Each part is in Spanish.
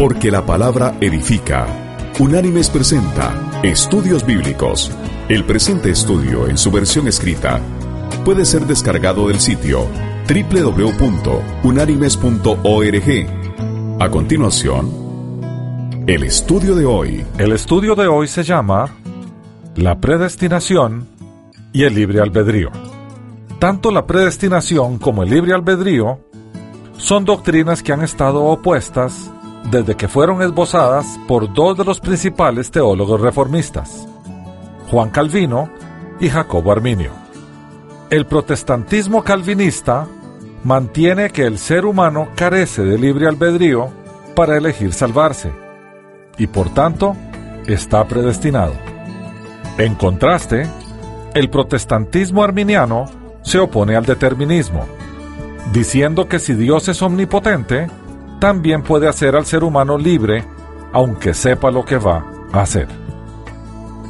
Porque la palabra edifica. Unánimes presenta Estudios Bíblicos. El presente estudio en su versión escrita puede ser descargado del sitio www.unánimes.org. A continuación, el estudio de hoy. El estudio de hoy se llama La predestinación y el libre albedrío. Tanto la predestinación como el libre albedrío son doctrinas que han estado opuestas desde que fueron esbozadas por dos de los principales teólogos reformistas, Juan Calvino y Jacobo Arminio. El protestantismo calvinista mantiene que el ser humano carece de libre albedrío para elegir salvarse y por tanto está predestinado. En contraste, el protestantismo arminiano se opone al determinismo, diciendo que si Dios es omnipotente, también puede hacer al ser humano libre aunque sepa lo que va a hacer.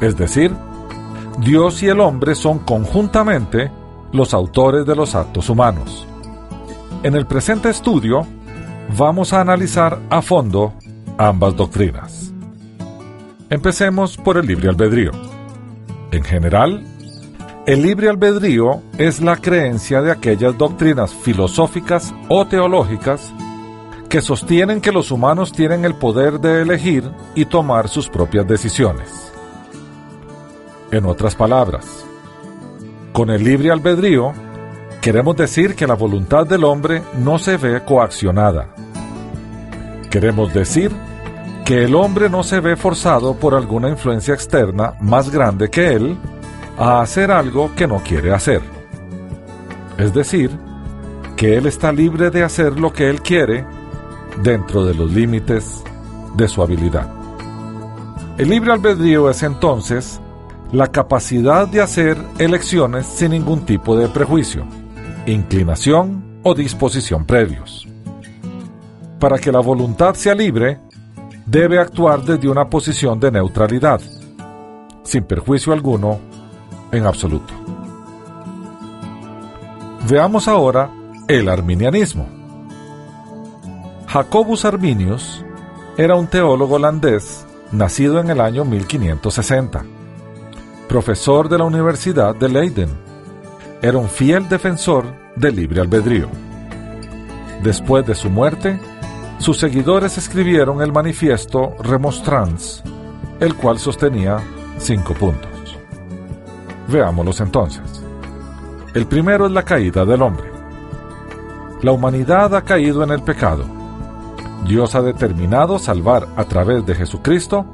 Es decir, Dios y el hombre son conjuntamente los autores de los actos humanos. En el presente estudio vamos a analizar a fondo ambas doctrinas. Empecemos por el libre albedrío. En general, el libre albedrío es la creencia de aquellas doctrinas filosóficas o teológicas que sostienen que los humanos tienen el poder de elegir y tomar sus propias decisiones. En otras palabras, con el libre albedrío, queremos decir que la voluntad del hombre no se ve coaccionada. Queremos decir que el hombre no se ve forzado por alguna influencia externa más grande que él a hacer algo que no quiere hacer. Es decir, que él está libre de hacer lo que él quiere dentro de los límites de su habilidad. El libre albedrío es entonces la capacidad de hacer elecciones sin ningún tipo de prejuicio, inclinación o disposición previos. Para que la voluntad sea libre, debe actuar desde una posición de neutralidad, sin perjuicio alguno en absoluto. Veamos ahora el arminianismo. Jacobus Arminius era un teólogo holandés nacido en el año 1560, profesor de la Universidad de Leiden. Era un fiel defensor del libre albedrío. Después de su muerte, sus seguidores escribieron el manifiesto Remonstrans, el cual sostenía cinco puntos. Veámoslos entonces. El primero es la caída del hombre. La humanidad ha caído en el pecado Dios ha determinado salvar a través de Jesucristo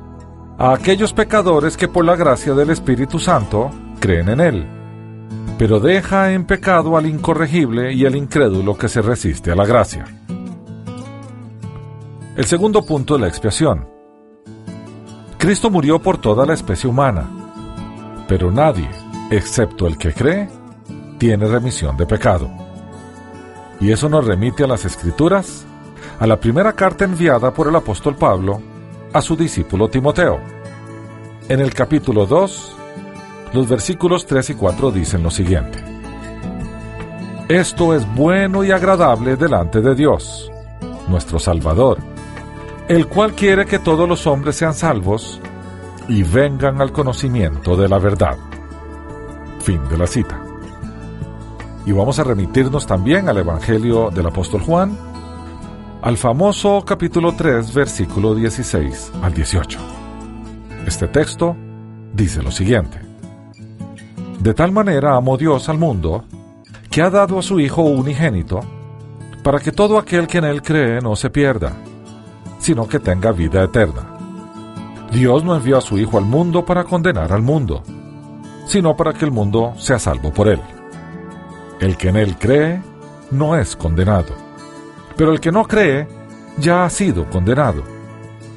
a aquellos pecadores que por la gracia del Espíritu Santo creen en Él, pero deja en pecado al incorregible y al incrédulo que se resiste a la gracia. El segundo punto es la expiación. Cristo murió por toda la especie humana, pero nadie, excepto el que cree, tiene remisión de pecado. Y eso nos remite a las Escrituras a la primera carta enviada por el apóstol Pablo a su discípulo Timoteo. En el capítulo 2, los versículos 3 y 4 dicen lo siguiente. Esto es bueno y agradable delante de Dios, nuestro Salvador, el cual quiere que todos los hombres sean salvos y vengan al conocimiento de la verdad. Fin de la cita. Y vamos a remitirnos también al Evangelio del apóstol Juan, al famoso capítulo 3, versículo 16 al 18. Este texto dice lo siguiente. De tal manera amó Dios al mundo, que ha dado a su Hijo unigénito, para que todo aquel que en él cree no se pierda, sino que tenga vida eterna. Dios no envió a su Hijo al mundo para condenar al mundo, sino para que el mundo sea salvo por él. El que en él cree no es condenado pero el que no cree ya ha sido condenado,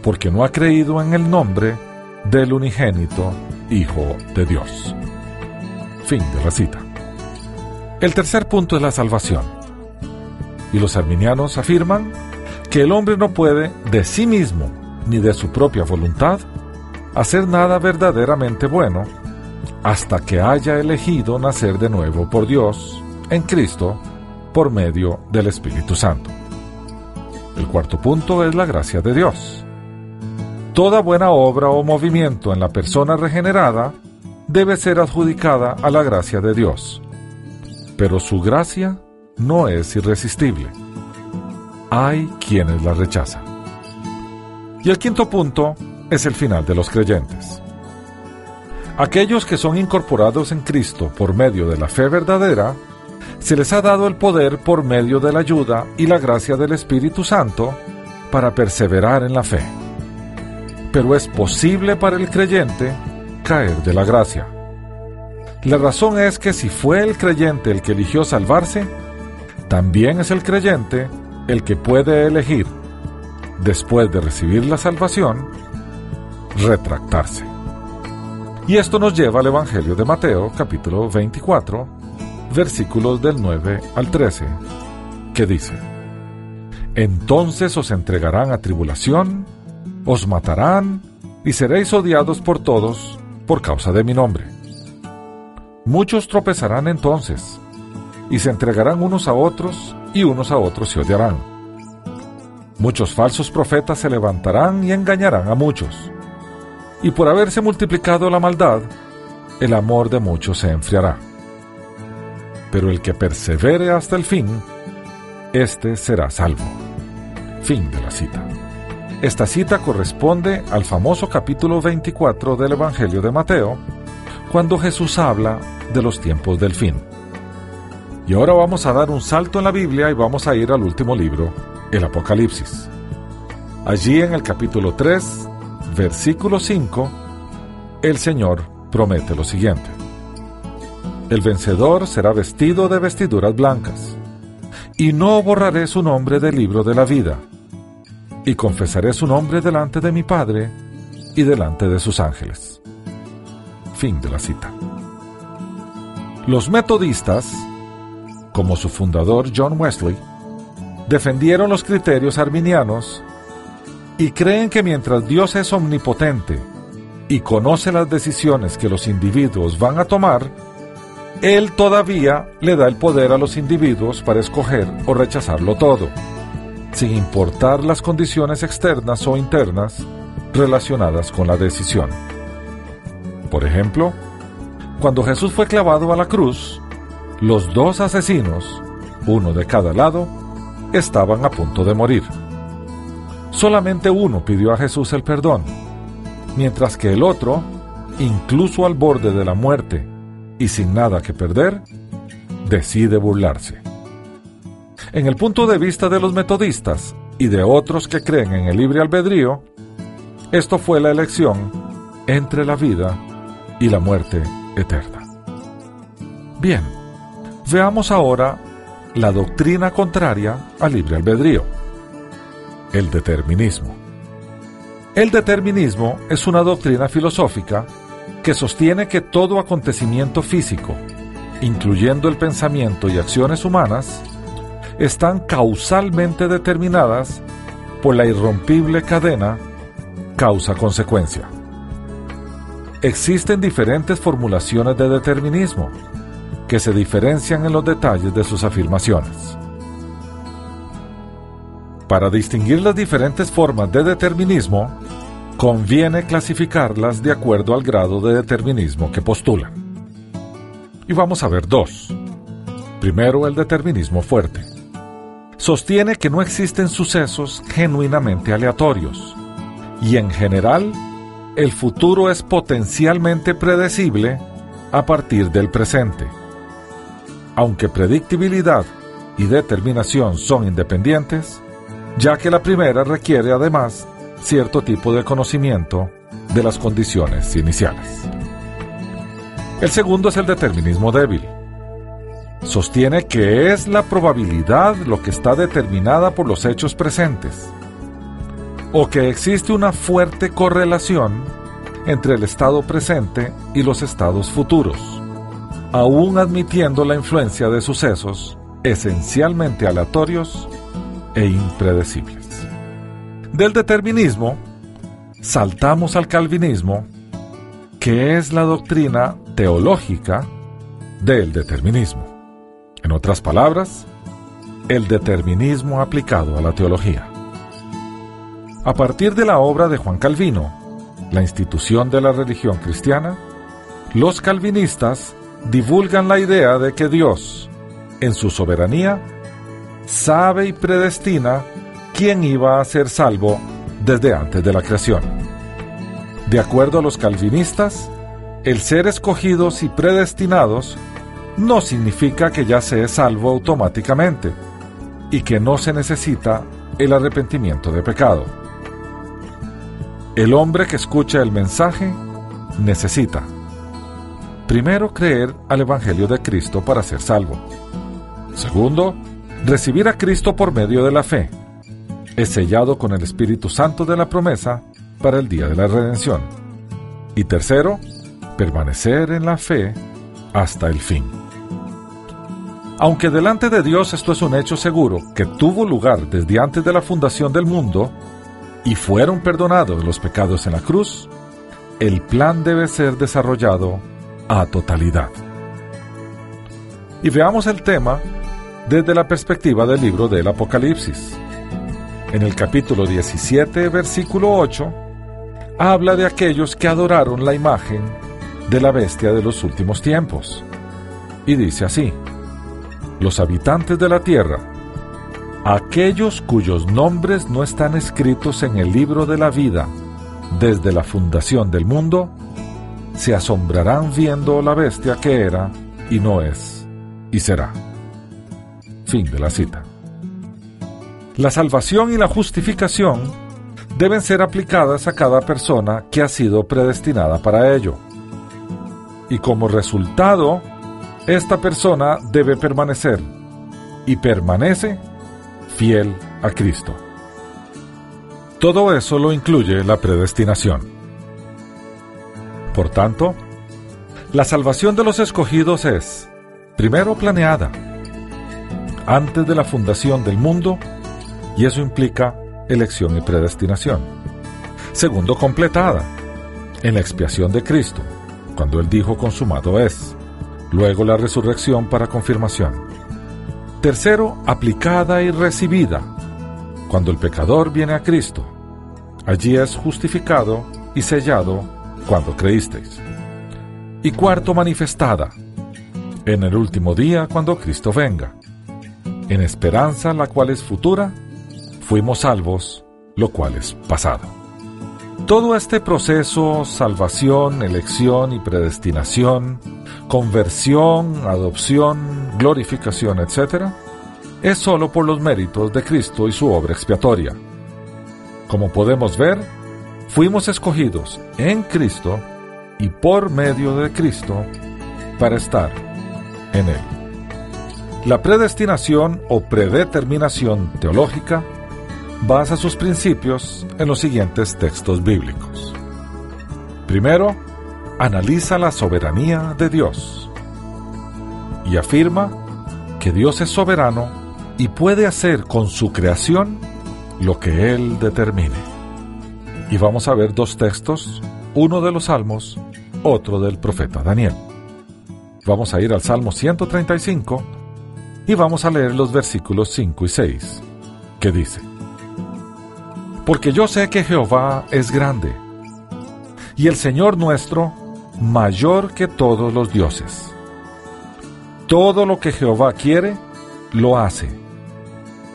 porque no ha creído en el nombre del unigénito Hijo de Dios. Fin de la cita. El tercer punto es la salvación. Y los arminianos afirman que el hombre no puede de sí mismo ni de su propia voluntad hacer nada verdaderamente bueno hasta que haya elegido nacer de nuevo por Dios en Cristo por medio del Espíritu Santo. El cuarto punto es la gracia de Dios. Toda buena obra o movimiento en la persona regenerada debe ser adjudicada a la gracia de Dios. Pero su gracia no es irresistible. Hay quienes la rechazan. Y el quinto punto es el final de los creyentes. Aquellos que son incorporados en Cristo por medio de la fe verdadera, se les ha dado el poder por medio de la ayuda y la gracia del Espíritu Santo para perseverar en la fe. Pero es posible para el creyente caer de la gracia. La razón es que si fue el creyente el que eligió salvarse, también es el creyente el que puede elegir, después de recibir la salvación, retractarse. Y esto nos lleva al Evangelio de Mateo, capítulo 24, versículos del 9 al 13, que dice, Entonces os entregarán a tribulación, os matarán, y seréis odiados por todos por causa de mi nombre. Muchos tropezarán entonces, y se entregarán unos a otros, y unos a otros se odiarán. Muchos falsos profetas se levantarán y engañarán a muchos. Y por haberse multiplicado la maldad, el amor de muchos se enfriará. Pero el que persevere hasta el fin, éste será salvo. Fin de la cita. Esta cita corresponde al famoso capítulo 24 del Evangelio de Mateo, cuando Jesús habla de los tiempos del fin. Y ahora vamos a dar un salto en la Biblia y vamos a ir al último libro, el Apocalipsis. Allí en el capítulo 3, versículo 5, el Señor promete lo siguiente. El vencedor será vestido de vestiduras blancas, y no borraré su nombre del libro de la vida y confesaré su nombre delante de mi Padre y delante de sus ángeles. Fin de la cita. Los metodistas, como su fundador John Wesley, defendieron los criterios arminianos y creen que mientras Dios es omnipotente y conoce las decisiones que los individuos van a tomar, Él todavía le da el poder a los individuos para escoger o rechazarlo todo sin importar las condiciones externas o internas relacionadas con la decisión. Por ejemplo, cuando Jesús fue clavado a la cruz, los dos asesinos, uno de cada lado, estaban a punto de morir. Solamente uno pidió a Jesús el perdón, mientras que el otro, incluso al borde de la muerte y sin nada que perder, decide burlarse. En el punto de vista de los metodistas y de otros que creen en el libre albedrío, esto fue la elección entre la vida y la muerte eterna. Bien, veamos ahora la doctrina contraria al libre albedrío, el determinismo. El determinismo es una doctrina filosófica que sostiene que todo acontecimiento físico, incluyendo el pensamiento y acciones humanas, están causalmente determinadas por la irrompible cadena causa-consecuencia. Existen diferentes formulaciones de determinismo que se diferencian en los detalles de sus afirmaciones. Para distinguir las diferentes formas de determinismo, conviene clasificarlas de acuerdo al grado de determinismo que postulan. Y vamos a ver dos. Primero, el determinismo fuerte sostiene que no existen sucesos genuinamente aleatorios y en general el futuro es potencialmente predecible a partir del presente. Aunque predictibilidad y determinación son independientes, ya que la primera requiere además cierto tipo de conocimiento de las condiciones iniciales. El segundo es el determinismo débil sostiene que es la probabilidad lo que está determinada por los hechos presentes, o que existe una fuerte correlación entre el estado presente y los estados futuros, aún admitiendo la influencia de sucesos esencialmente aleatorios e impredecibles. Del determinismo, saltamos al calvinismo, que es la doctrina teológica del determinismo. En otras palabras, el determinismo aplicado a la teología. A partir de la obra de Juan Calvino, la institución de la religión cristiana, los calvinistas divulgan la idea de que Dios, en su soberanía, sabe y predestina quién iba a ser salvo desde antes de la creación. De acuerdo a los calvinistas, el ser escogidos y predestinados no significa que ya se es salvo automáticamente y que no se necesita el arrepentimiento de pecado. El hombre que escucha el mensaje necesita, primero, creer al Evangelio de Cristo para ser salvo. Segundo, recibir a Cristo por medio de la fe. Es sellado con el Espíritu Santo de la promesa para el día de la redención. Y tercero, permanecer en la fe hasta el fin. Aunque delante de Dios esto es un hecho seguro que tuvo lugar desde antes de la fundación del mundo y fueron perdonados los pecados en la cruz, el plan debe ser desarrollado a totalidad. Y veamos el tema desde la perspectiva del libro del Apocalipsis. En el capítulo 17, versículo 8, habla de aquellos que adoraron la imagen de la bestia de los últimos tiempos. Y dice así, los habitantes de la tierra, aquellos cuyos nombres no están escritos en el libro de la vida desde la fundación del mundo, se asombrarán viendo la bestia que era y no es y será. Fin de la cita. La salvación y la justificación deben ser aplicadas a cada persona que ha sido predestinada para ello. Y como resultado, esta persona debe permanecer y permanece fiel a Cristo. Todo eso lo incluye la predestinación. Por tanto, la salvación de los escogidos es, primero, planeada, antes de la fundación del mundo, y eso implica elección y predestinación. Segundo, completada, en la expiación de Cristo, cuando Él dijo consumado es luego la resurrección para confirmación. Tercero, aplicada y recibida, cuando el pecador viene a Cristo. Allí es justificado y sellado cuando creísteis. Y cuarto, manifestada, en el último día cuando Cristo venga. En esperanza, la cual es futura, fuimos salvos, lo cual es pasado. Todo este proceso, salvación, elección y predestinación, conversión, adopción, glorificación, etc., es solo por los méritos de Cristo y su obra expiatoria. Como podemos ver, fuimos escogidos en Cristo y por medio de Cristo para estar en Él. La predestinación o predeterminación teológica basa sus principios en los siguientes textos bíblicos. Primero, analiza la soberanía de Dios y afirma que Dios es soberano y puede hacer con su creación lo que Él determine. Y vamos a ver dos textos, uno de los Salmos, otro del profeta Daniel. Vamos a ir al Salmo 135 y vamos a leer los versículos 5 y 6, que dice, porque yo sé que Jehová es grande, y el Señor nuestro mayor que todos los dioses. Todo lo que Jehová quiere, lo hace,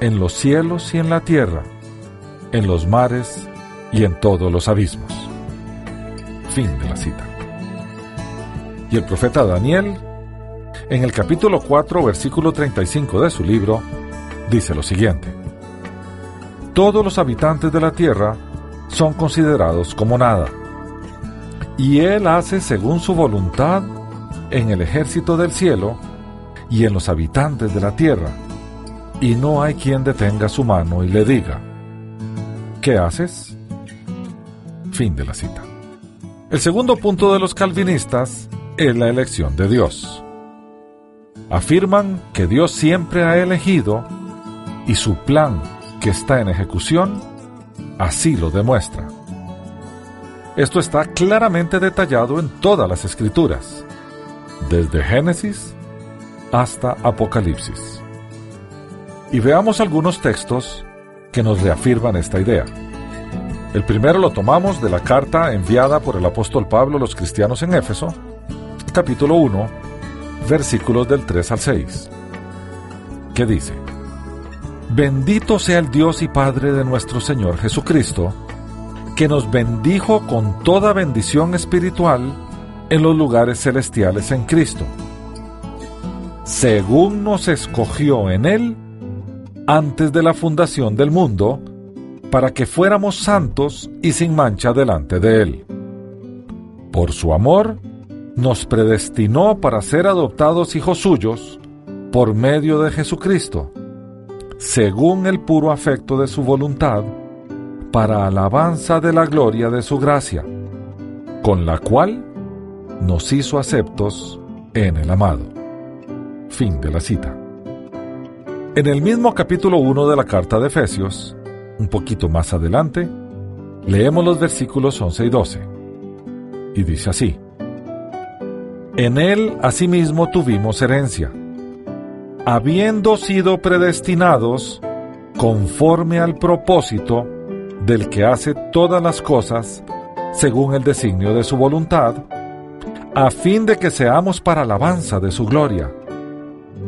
en los cielos y en la tierra, en los mares y en todos los abismos. Fin de la cita. Y el profeta Daniel, en el capítulo 4, versículo 35 de su libro, dice lo siguiente todos los habitantes de la tierra son considerados como nada. Y Él hace según su voluntad en el ejército del cielo y en los habitantes de la tierra, y no hay quien detenga su mano y le diga, ¿qué haces? Fin de la cita. El segundo punto de los calvinistas es la elección de Dios. Afirman que Dios siempre ha elegido y su plan que está en ejecución así lo demuestra. Esto está claramente detallado en todas las escrituras, desde Génesis hasta Apocalipsis. Y veamos algunos textos que nos reafirman esta idea. El primero lo tomamos de la carta enviada por el apóstol Pablo a los cristianos en Éfeso, capítulo 1, versículos del 3 al 6, que dice, Bendito sea el Dios y Padre de nuestro Señor Jesucristo, que nos bendijo con toda bendición espiritual en los lugares celestiales en Cristo, según nos escogió en Él antes de la fundación del mundo, para que fuéramos santos y sin mancha delante de Él. Por su amor, nos predestinó para ser adoptados hijos suyos por medio de Jesucristo, según el puro afecto de su voluntad, para alabanza de la gloria de su gracia, con la cual nos hizo aceptos en el amado. Fin de la cita. En el mismo capítulo 1 de la carta de Efesios, un poquito más adelante, leemos los versículos 11 y 12. Y dice así, En él asimismo tuvimos herencia, habiendo sido predestinados conforme al propósito del que hace todas las cosas según el designio de su voluntad, a fin de que seamos para alabanza de su gloria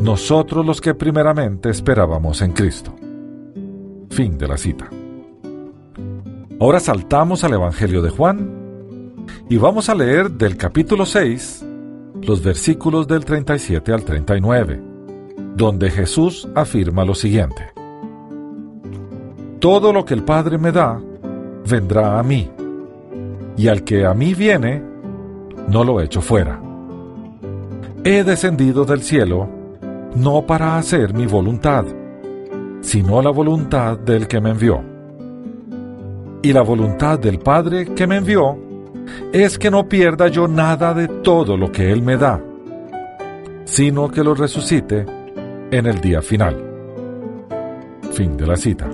nosotros los que primeramente esperábamos en Cristo. Fin de la cita. Ahora saltamos al Evangelio de Juan y vamos a leer del capítulo 6 los versículos del 37 al 39, donde Jesús afirma lo siguiente. Todo lo que el Padre me da, vendrá a mí, y al que a mí viene, no lo echo fuera. He descendido del cielo no para hacer mi voluntad, sino la voluntad del que me envió. Y la voluntad del Padre que me envió es que no pierda yo nada de todo lo que Él me da, sino que lo resucite en el día final. Fin de la cita.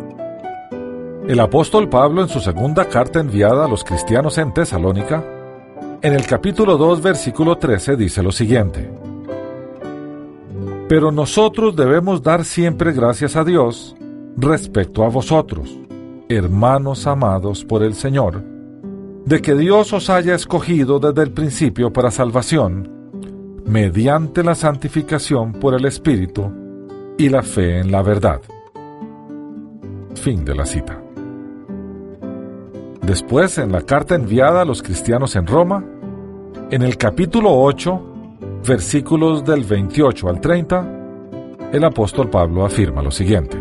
El apóstol Pablo en su segunda carta enviada a los cristianos en Tesalónica, en el capítulo 2 versículo 13 dice lo siguiente. Pero nosotros debemos dar siempre gracias a Dios respecto a vosotros, hermanos amados por el Señor, de que Dios os haya escogido desde el principio para salvación, mediante la santificación por el Espíritu y la fe en la verdad. Fin de la cita. Después, en la carta enviada a los cristianos en Roma, en el capítulo 8, versículos del 28 al 30, el apóstol Pablo afirma lo siguiente.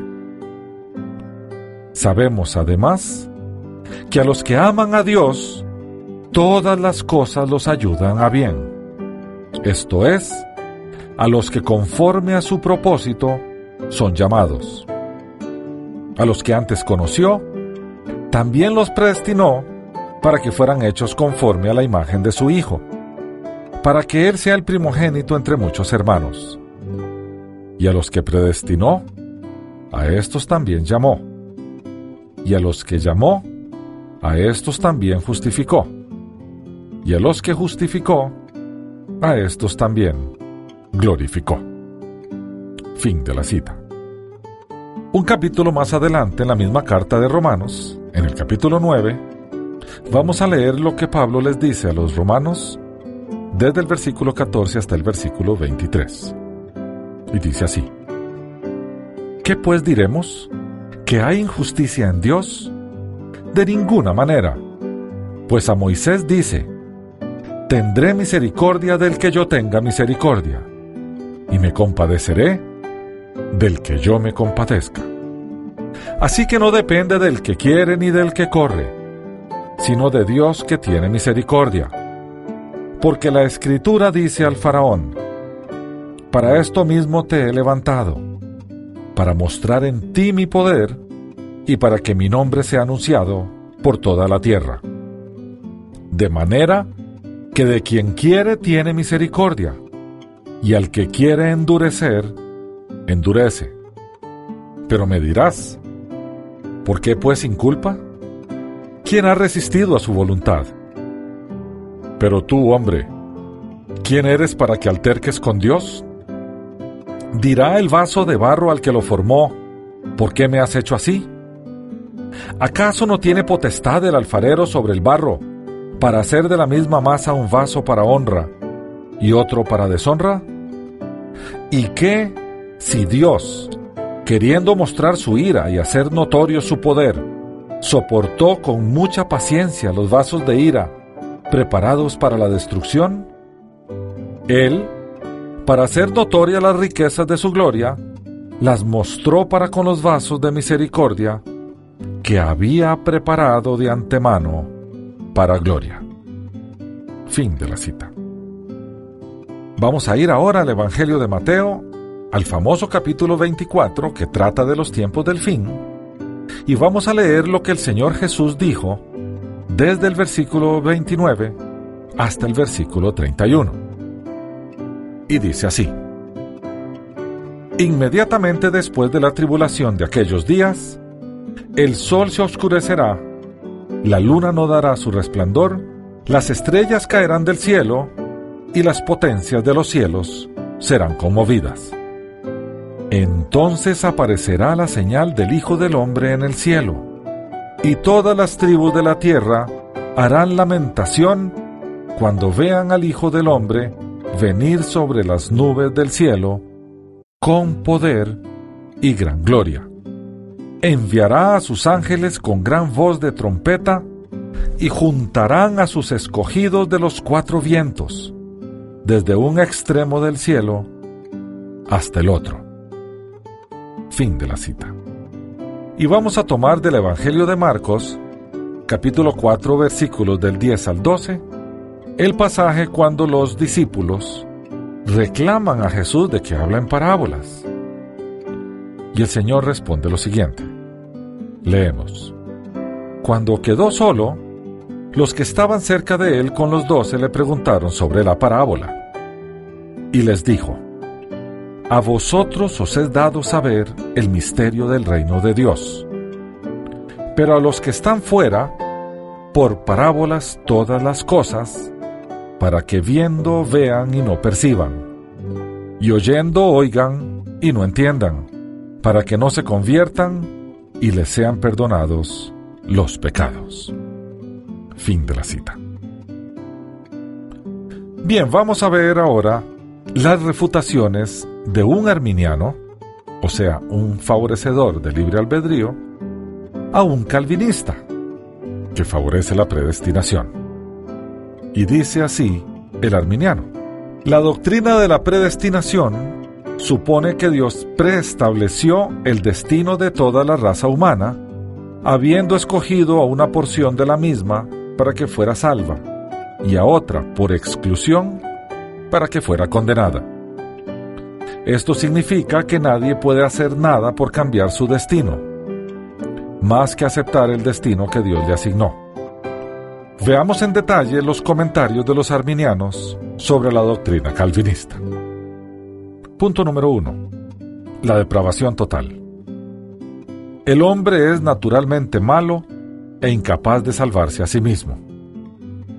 Sabemos además que a los que aman a Dios, todas las cosas los ayudan a bien. Esto es, a los que conforme a su propósito son llamados. A los que antes conoció, también los predestinó para que fueran hechos conforme a la imagen de su Hijo para que Él sea el primogénito entre muchos hermanos. Y a los que predestinó, a estos también llamó. Y a los que llamó, a estos también justificó. Y a los que justificó, a estos también glorificó. Fin de la cita. Un capítulo más adelante en la misma carta de Romanos, en el capítulo 9, vamos a leer lo que Pablo les dice a los romanos desde el versículo 14 hasta el versículo 23. Y dice así, ¿qué pues diremos? ¿Que hay injusticia en Dios? De ninguna manera, pues a Moisés dice, tendré misericordia del que yo tenga misericordia, y me compadeceré del que yo me compadezca. Así que no depende del que quiere ni del que corre, sino de Dios que tiene misericordia porque la escritura dice al faraón, para esto mismo te he levantado, para mostrar en ti mi poder y para que mi nombre sea anunciado por toda la tierra. De manera que de quien quiere tiene misericordia, y al que quiere endurecer, endurece. Pero me dirás, ¿por qué pues sin culpa? ¿Quién ha resistido a su voluntad? Pero tú, hombre, ¿quién eres para que alterques con Dios? Dirá el vaso de barro al que lo formó, ¿por qué me has hecho así? ¿Acaso no tiene potestad el alfarero sobre el barro para hacer de la misma masa un vaso para honra y otro para deshonra? ¿Y qué si Dios, queriendo mostrar su ira y hacer notorio su poder, soportó con mucha paciencia los vasos de ira preparados para la destrucción? Él, para hacer notoria las riquezas de su gloria, las mostró para con los vasos de misericordia que había preparado de antemano para gloria. Fin de la cita. Vamos a ir ahora al Evangelio de Mateo, al famoso capítulo 24 que trata de los tiempos del fin, y vamos a leer lo que el Señor Jesús dijo desde el versículo 29 hasta el versículo 31. Y dice así, Inmediatamente después de la tribulación de aquellos días, el sol se oscurecerá, la luna no dará su resplandor, las estrellas caerán del cielo, y las potencias de los cielos serán conmovidas. Entonces aparecerá la señal del Hijo del Hombre en el cielo, y todas las tribus de la tierra harán lamentación cuando vean al Hijo del Hombre venir sobre las nubes del cielo con poder y gran gloria. Enviará a sus ángeles con gran voz de trompeta y juntarán a sus escogidos de los cuatro vientos, desde un extremo del cielo hasta el otro. Fin de la cita. Y vamos a tomar del Evangelio de Marcos, capítulo 4, versículos del 10 al 12, el pasaje cuando los discípulos reclaman a Jesús de que habla en parábolas. Y el Señor responde lo siguiente. Leemos. Cuando quedó solo, los que estaban cerca de él con los doce le preguntaron sobre la parábola. Y les dijo, A vosotros os es dado saber el misterio del reino de Dios. Pero a los que están fuera, por parábolas todas las cosas, para que viendo vean y no perciban, y oyendo oigan y no entiendan, para que no se conviertan y les sean perdonados los pecados. Fin de la cita. Bien, vamos a ver ahora las refutaciones de un arminiano, o sea, un favorecedor del libre albedrío, a un calvinista, que favorece la predestinación. Y dice así el arminiano. La doctrina de la predestinación supone que Dios preestableció el destino de toda la raza humana, habiendo escogido a una porción de la misma para que fuera salva y a otra, por exclusión, para que fuera condenada. Esto significa que nadie puede hacer nada por cambiar su destino, más que aceptar el destino que Dios le asignó. Veamos en detalle los comentarios de los arminianos sobre la doctrina calvinista. Punto número 1. La depravación total. El hombre es naturalmente malo e incapaz de salvarse a sí mismo.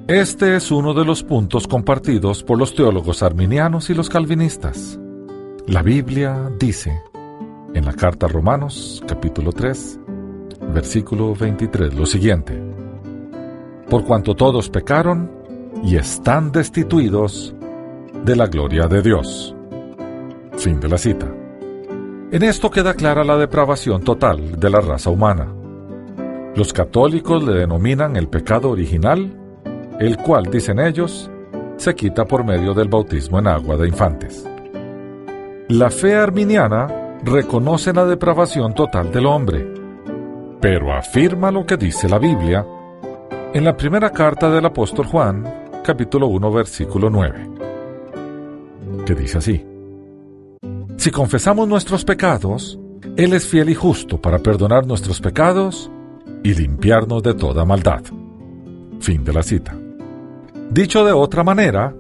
Este es uno de los puntos compartidos por los teólogos arminianos y los calvinistas. La Biblia dice, en la carta a Romanos capítulo 3, versículo 23, lo siguiente por cuanto todos pecaron y están destituidos de la gloria de Dios. Fin de la cita. En esto queda clara la depravación total de la raza humana. Los católicos le denominan el pecado original, el cual, dicen ellos, se quita por medio del bautismo en agua de infantes. La fe arminiana reconoce la depravación total del hombre, pero afirma lo que dice la Biblia en la primera carta del apóstol Juan, capítulo 1, versículo 9, que dice así, Si confesamos nuestros pecados, Él es fiel y justo para perdonar nuestros pecados y limpiarnos de toda maldad. Fin de la cita. Dicho de otra manera,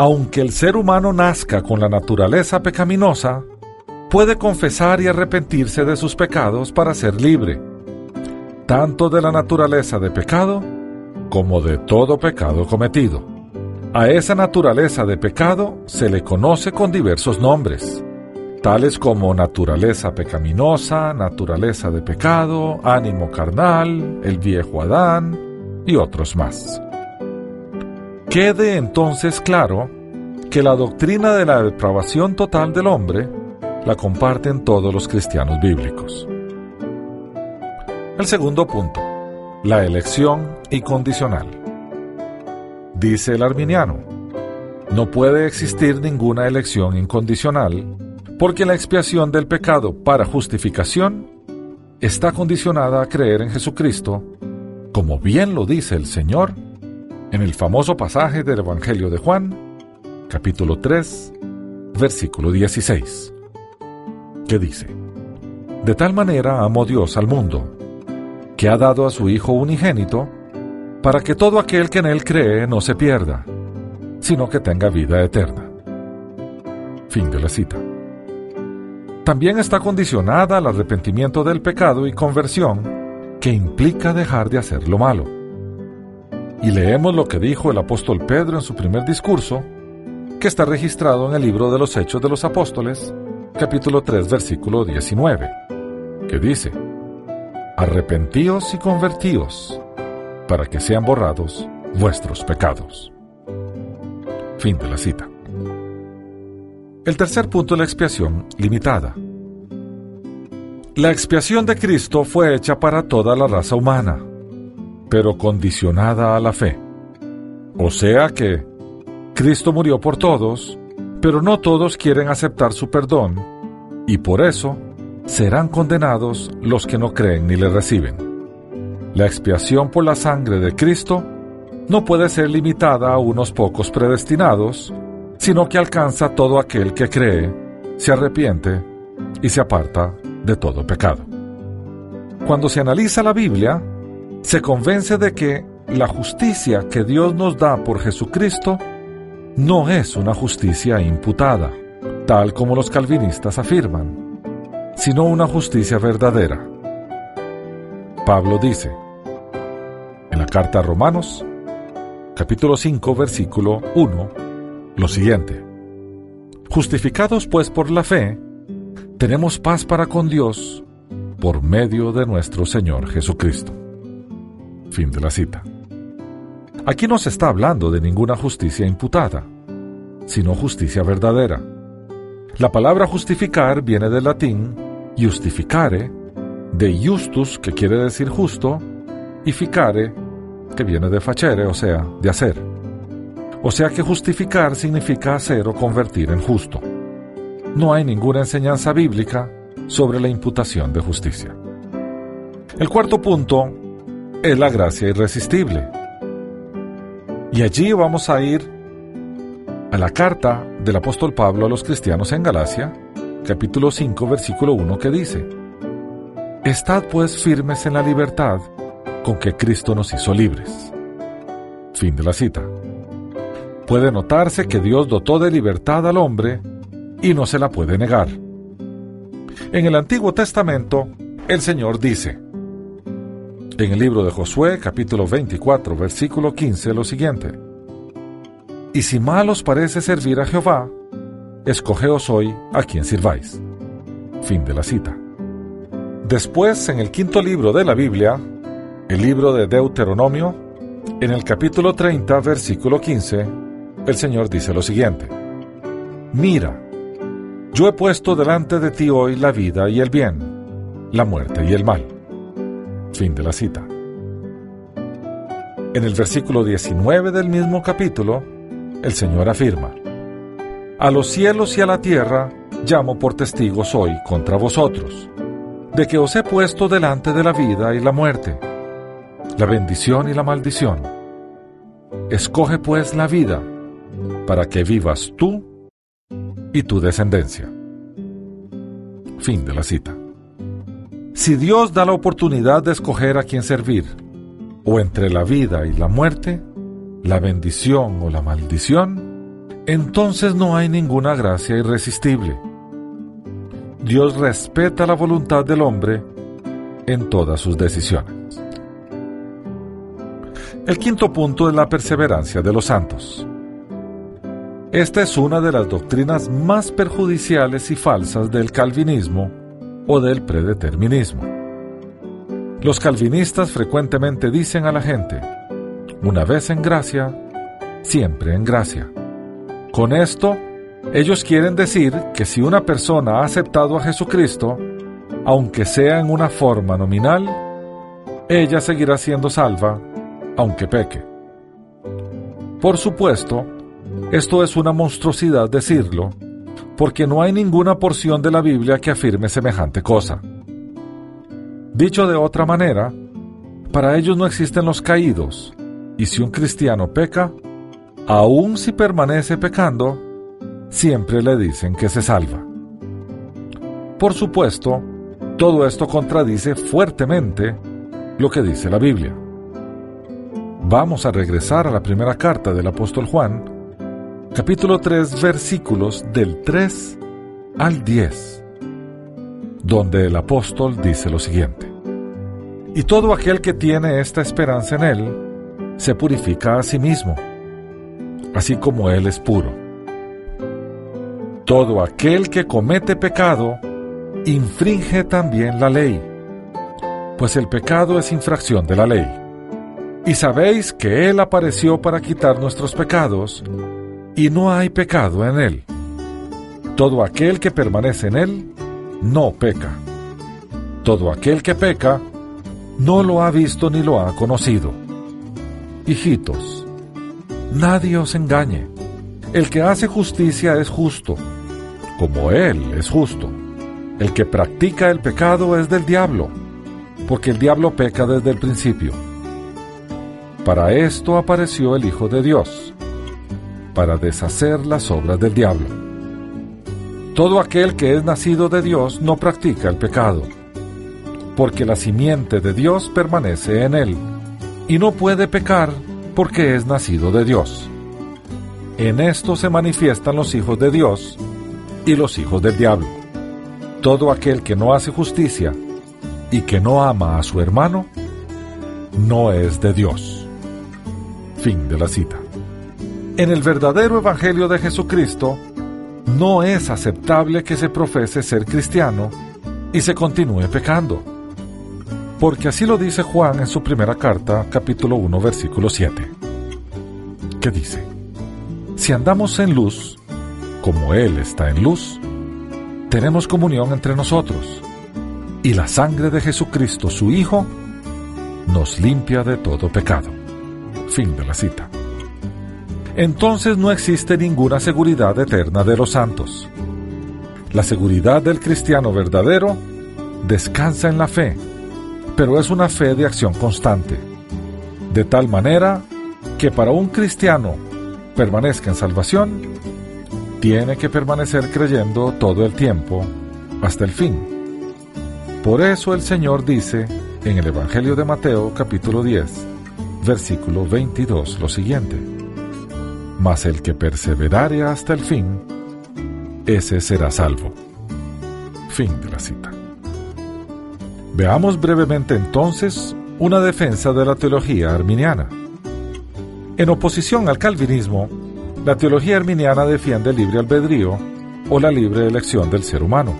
aunque el ser humano nazca con la naturaleza pecaminosa, puede confesar y arrepentirse de sus pecados para ser libre tanto de la naturaleza de pecado como de todo pecado cometido. A esa naturaleza de pecado se le conoce con diversos nombres, tales como naturaleza pecaminosa, naturaleza de pecado, ánimo carnal, el viejo Adán y otros más. Quede entonces claro que la doctrina de la depravación total del hombre la comparten todos los cristianos bíblicos. El segundo punto, la elección incondicional. Dice el arminiano, no puede existir ninguna elección incondicional porque la expiación del pecado para justificación está condicionada a creer en Jesucristo, como bien lo dice el Señor en el famoso pasaje del Evangelio de Juan, capítulo 3, versículo 16, que dice, De tal manera amó Dios al mundo, que ha dado a su Hijo unigénito, para que todo aquel que en Él cree no se pierda, sino que tenga vida eterna. Fin de la cita. También está condicionada al arrepentimiento del pecado y conversión, que implica dejar de hacer lo malo y leemos lo que dijo el apóstol Pedro en su primer discurso, que está registrado en el libro de los Hechos de los Apóstoles, capítulo 3, versículo 19, que dice, Arrepentíos y convertíos, para que sean borrados vuestros pecados. Fin de la cita. El tercer punto es la expiación limitada. La expiación de Cristo fue hecha para toda la raza humana pero condicionada a la fe. O sea que Cristo murió por todos, pero no todos quieren aceptar su perdón, y por eso serán condenados los que no creen ni le reciben. La expiación por la sangre de Cristo no puede ser limitada a unos pocos predestinados, sino que alcanza a todo aquel que cree, se arrepiente y se aparta de todo pecado. Cuando se analiza la Biblia, se convence de que la justicia que Dios nos da por Jesucristo no es una justicia imputada, tal como los calvinistas afirman, sino una justicia verdadera. Pablo dice, en la carta a Romanos, capítulo 5, versículo 1, lo siguiente. Justificados pues por la fe, tenemos paz para con Dios por medio de nuestro Señor Jesucristo. Fin de la cita. Aquí no se está hablando de ninguna justicia imputada, sino justicia verdadera. La palabra justificar viene del latín justificare, de justus, que quiere decir justo, y ficare, que viene de facere, o sea, de hacer. O sea que justificar significa hacer o convertir en justo. No hay ninguna enseñanza bíblica sobre la imputación de justicia. El cuarto punto es la gracia irresistible. Y allí vamos a ir a la carta del apóstol Pablo a los cristianos en Galacia, capítulo 5, versículo 1, que dice, Estad pues firmes en la libertad con que Cristo nos hizo libres. Fin de la cita. Puede notarse que Dios dotó de libertad al hombre y no se la puede negar. En el Antiguo Testamento, el Señor dice, en el libro de Josué capítulo 24 versículo 15 lo siguiente. Y si mal os parece servir a Jehová, escogeos hoy a quien sirváis. Fin de la cita. Después, en el quinto libro de la Biblia, el libro de Deuteronomio, en el capítulo 30, versículo 15, el Señor dice lo siguiente. Mira, yo he puesto delante de ti hoy la vida y el bien, la muerte y el mal. Fin de la cita. En el versículo 19 del mismo capítulo, el Señor afirma, A los cielos y a la tierra llamo por testigos hoy contra vosotros, de que os he puesto delante de la vida y la muerte, la bendición y la maldición. Escoge pues la vida, para que vivas tú y tu descendencia. Fin de la cita. Si Dios da la oportunidad de escoger a quién servir, o entre la vida y la muerte, la bendición o la maldición, entonces no hay ninguna gracia irresistible. Dios respeta la voluntad del hombre en todas sus decisiones. El quinto punto es la perseverancia de los santos. Esta es una de las doctrinas más perjudiciales y falsas del calvinismo o del predeterminismo. Los calvinistas frecuentemente dicen a la gente, una vez en gracia, siempre en gracia. Con esto, ellos quieren decir que si una persona ha aceptado a Jesucristo, aunque sea en una forma nominal, ella seguirá siendo salva, aunque peque. Por supuesto, esto es una monstruosidad decirlo, porque no hay ninguna porción de la Biblia que afirme semejante cosa. Dicho de otra manera, para ellos no existen los caídos, y si un cristiano peca, aun si permanece pecando, siempre le dicen que se salva. Por supuesto, todo esto contradice fuertemente lo que dice la Biblia. Vamos a regresar a la primera carta del apóstol Juan, capítulo 3, versículos del 3 al 10, donde el apóstol dice lo siguiente. Y todo aquel que tiene esta esperanza en él, se purifica a sí mismo, así como él es puro. Todo aquel que comete pecado, infringe también la ley, pues el pecado es infracción de la ley. Y sabéis que Él apareció para quitar nuestros pecados, y no hay pecado en Él. Todo aquel que permanece en Él, no peca. Todo aquel que peca, no lo ha visto ni lo ha conocido. Hijitos, nadie os engañe. El que hace justicia es justo como Él es justo. El que practica el pecado es del diablo, porque el diablo peca desde el principio. Para esto apareció el Hijo de Dios, para deshacer las obras del diablo. Todo aquel que es nacido de Dios no practica el pecado, porque la simiente de Dios permanece en él, y no puede pecar porque es nacido de Dios. En esto se manifiestan los hijos de Dios, y los hijos del diablo. Todo aquel que no hace justicia y que no ama a su hermano, no es de Dios. Fin de la cita. En el verdadero Evangelio de Jesucristo, no es aceptable que se profese ser cristiano y se continúe pecando. Porque así lo dice Juan en su primera carta, capítulo 1, versículo 7. ¿Qué dice? Si andamos en luz, como Él está en luz, tenemos comunión entre nosotros, y la sangre de Jesucristo, su Hijo, nos limpia de todo pecado. Fin de la cita. Entonces no existe ninguna seguridad eterna de los santos. La seguridad del cristiano verdadero descansa en la fe, pero es una fe de acción constante, de tal manera que para un cristiano permanezca en salvación, tiene que permanecer creyendo todo el tiempo hasta el fin. Por eso el Señor dice en el Evangelio de Mateo capítulo 10, versículo 22 lo siguiente. Mas el que perseverare hasta el fin, ese será salvo. Fin de la cita. Veamos brevemente entonces una defensa de la teología arminiana. En oposición al calvinismo, la teología arminiana defiende el libre albedrío o la libre elección del ser humano,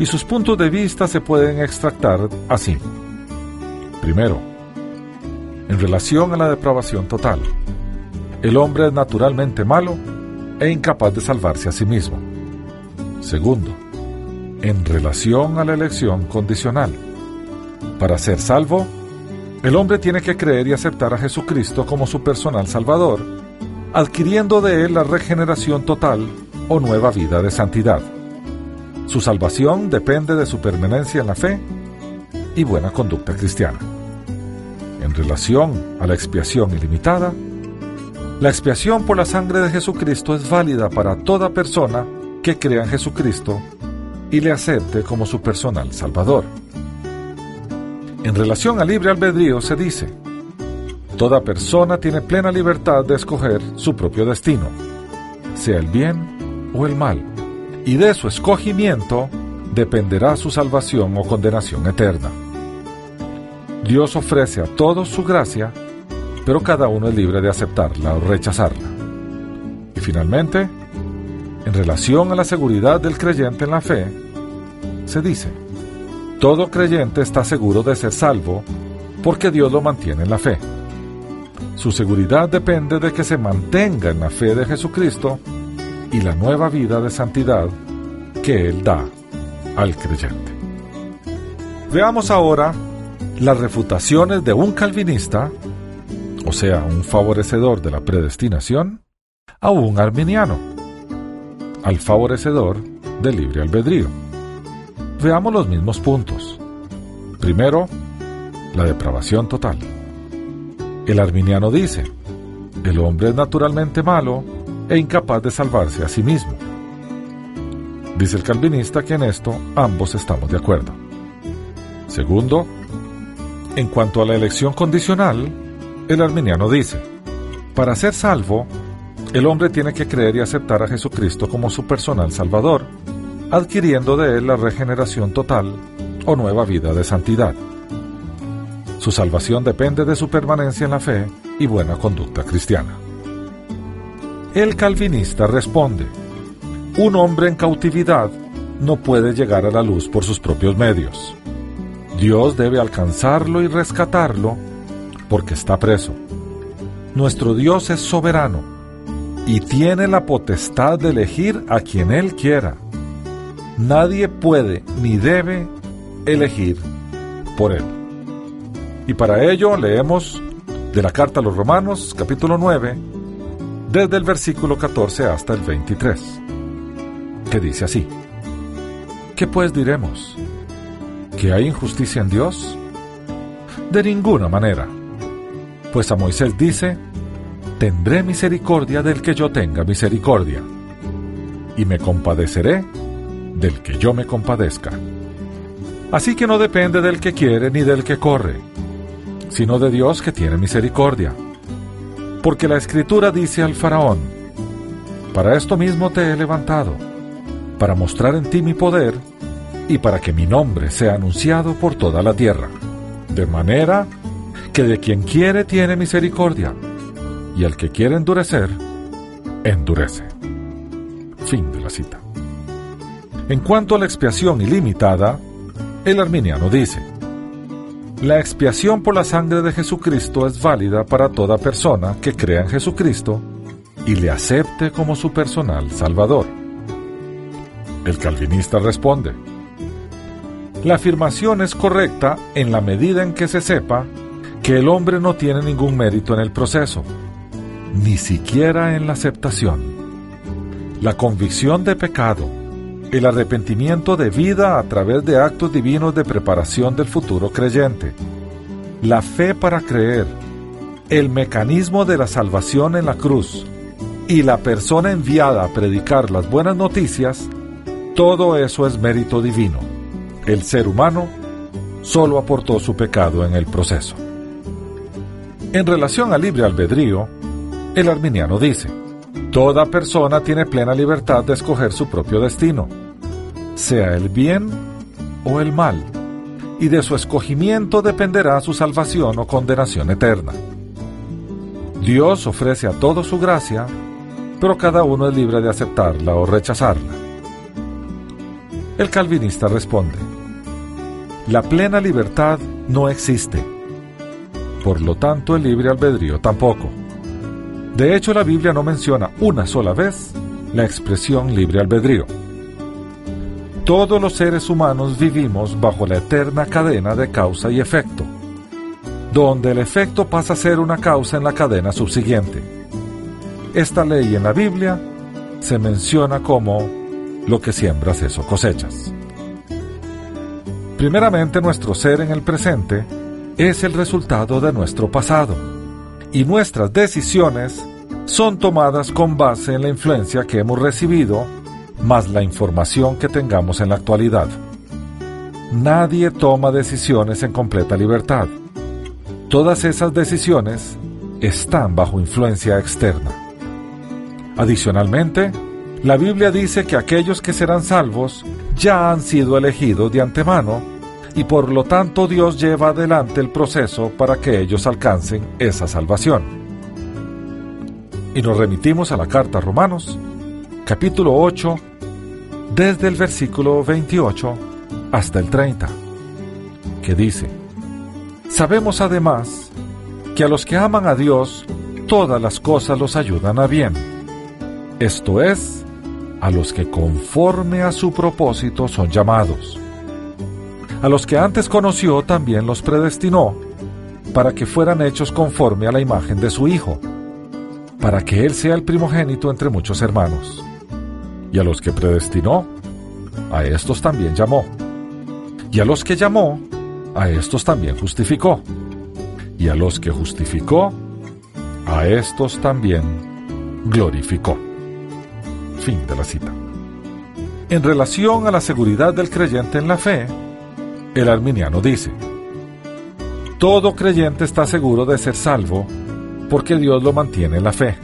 y sus puntos de vista se pueden extractar así. Primero, en relación a la depravación total, el hombre es naturalmente malo e incapaz de salvarse a sí mismo. Segundo, en relación a la elección condicional, para ser salvo, el hombre tiene que creer y aceptar a Jesucristo como su personal Salvador adquiriendo de él la regeneración total o nueva vida de santidad. Su salvación depende de su permanencia en la fe y buena conducta cristiana. En relación a la expiación ilimitada, la expiación por la sangre de Jesucristo es válida para toda persona que crea en Jesucristo y le acepte como su personal Salvador. En relación al libre albedrío se dice, Toda persona tiene plena libertad de escoger su propio destino, sea el bien o el mal, y de su escogimiento dependerá su salvación o condenación eterna. Dios ofrece a todos su gracia, pero cada uno es libre de aceptarla o rechazarla. finalmente, en relación a la seguridad del creyente en la fe, se dice, todo creyente está seguro de ser salvo porque Dios lo mantiene en la fe. Su seguridad depende de que se mantenga en la fe de Jesucristo y la nueva vida de santidad que Él da al creyente. Veamos ahora las refutaciones de un calvinista, o sea, un favorecedor de la predestinación, a un arminiano, al favorecedor del libre albedrío. Veamos los mismos puntos. Primero, la depravación total. El arminiano dice, el hombre es naturalmente malo e incapaz de salvarse a sí mismo. Dice el calvinista que en esto ambos estamos de acuerdo. Segundo, en cuanto a la elección condicional, el arminiano dice, para ser salvo, el hombre tiene que creer y aceptar a Jesucristo como su personal Salvador, adquiriendo de él la regeneración total o nueva vida de santidad. Su salvación depende de su permanencia en la fe y buena conducta cristiana. El calvinista responde, un hombre en cautividad no puede llegar a la luz por sus propios medios. Dios debe alcanzarlo y rescatarlo porque está preso. Nuestro Dios es soberano y tiene la potestad de elegir a quien Él quiera. Nadie puede ni debe elegir por Él. Y para ello leemos de la carta a los Romanos capítulo 9, desde el versículo 14 hasta el 23, que dice así. ¿Qué pues diremos? ¿Que hay injusticia en Dios? De ninguna manera. Pues a Moisés dice, tendré misericordia del que yo tenga misericordia, y me compadeceré del que yo me compadezca. Así que no depende del que quiere ni del que corre, sino de Dios que tiene misericordia. Porque la escritura dice al faraón, para esto mismo te he levantado, para mostrar en ti mi poder y para que mi nombre sea anunciado por toda la tierra. De manera que de quien quiere tiene misericordia, y al que quiere endurecer, endurece. Fin de la cita. En cuanto a la expiación ilimitada, el arminiano dice, la expiación por la sangre de Jesucristo es válida para toda persona que crea en Jesucristo y le acepte como su personal Salvador. El calvinista responde, la afirmación es correcta en la medida en que se sepa que el hombre no tiene ningún mérito en el proceso, ni siquiera en la aceptación. La convicción de pecado, el arrepentimiento de vida a través de actos divinos de preparación del futuro creyente, la fe para creer, el mecanismo de la salvación en la cruz y la persona enviada a predicar las buenas noticias, todo eso es mérito divino. El ser humano solo aportó su pecado en el proceso. En relación al libre albedrío, el arminiano dice, Toda persona tiene plena libertad de escoger su propio destino sea el bien o el mal, y de su escogimiento dependerá su salvación o condenación eterna. Dios ofrece a todos su gracia, pero cada uno es libre de aceptarla o rechazarla. El calvinista responde, la plena libertad no existe, por lo tanto el libre albedrío tampoco. De hecho, la Biblia no menciona una sola vez la expresión libre albedrío. Todos los seres humanos vivimos bajo la eterna cadena de causa y efecto, donde el efecto pasa a ser una causa en la cadena subsiguiente. Esta ley en la Biblia se menciona como lo que siembras eso cosechas. Primeramente nuestro ser en el presente es el resultado de nuestro pasado y nuestras decisiones son tomadas con base en la influencia que hemos recibido más la información que tengamos en la actualidad. Nadie toma decisiones en completa libertad. Todas esas decisiones están bajo influencia externa. Adicionalmente, la Biblia dice que aquellos que serán salvos ya han sido elegidos de antemano y por lo tanto Dios lleva adelante el proceso para que ellos alcancen esa salvación. Y nos remitimos a la carta a Romanos, capítulo 8, desde el versículo 28 hasta el 30, que dice, Sabemos además que a los que aman a Dios, todas las cosas los ayudan a bien. Esto es, a los que conforme a su propósito son llamados. A los que antes conoció también los predestinó, para que fueran hechos conforme a la imagen de su Hijo, para que Él sea el primogénito entre muchos hermanos. Y a los que predestinó, a estos también llamó. Y a los que llamó, a estos también justificó. Y a los que justificó, a estos también glorificó. Fin de la cita. En relación a la seguridad del creyente en la fe, el arminiano dice, todo creyente está seguro de ser salvo porque Dios lo mantiene en la fe.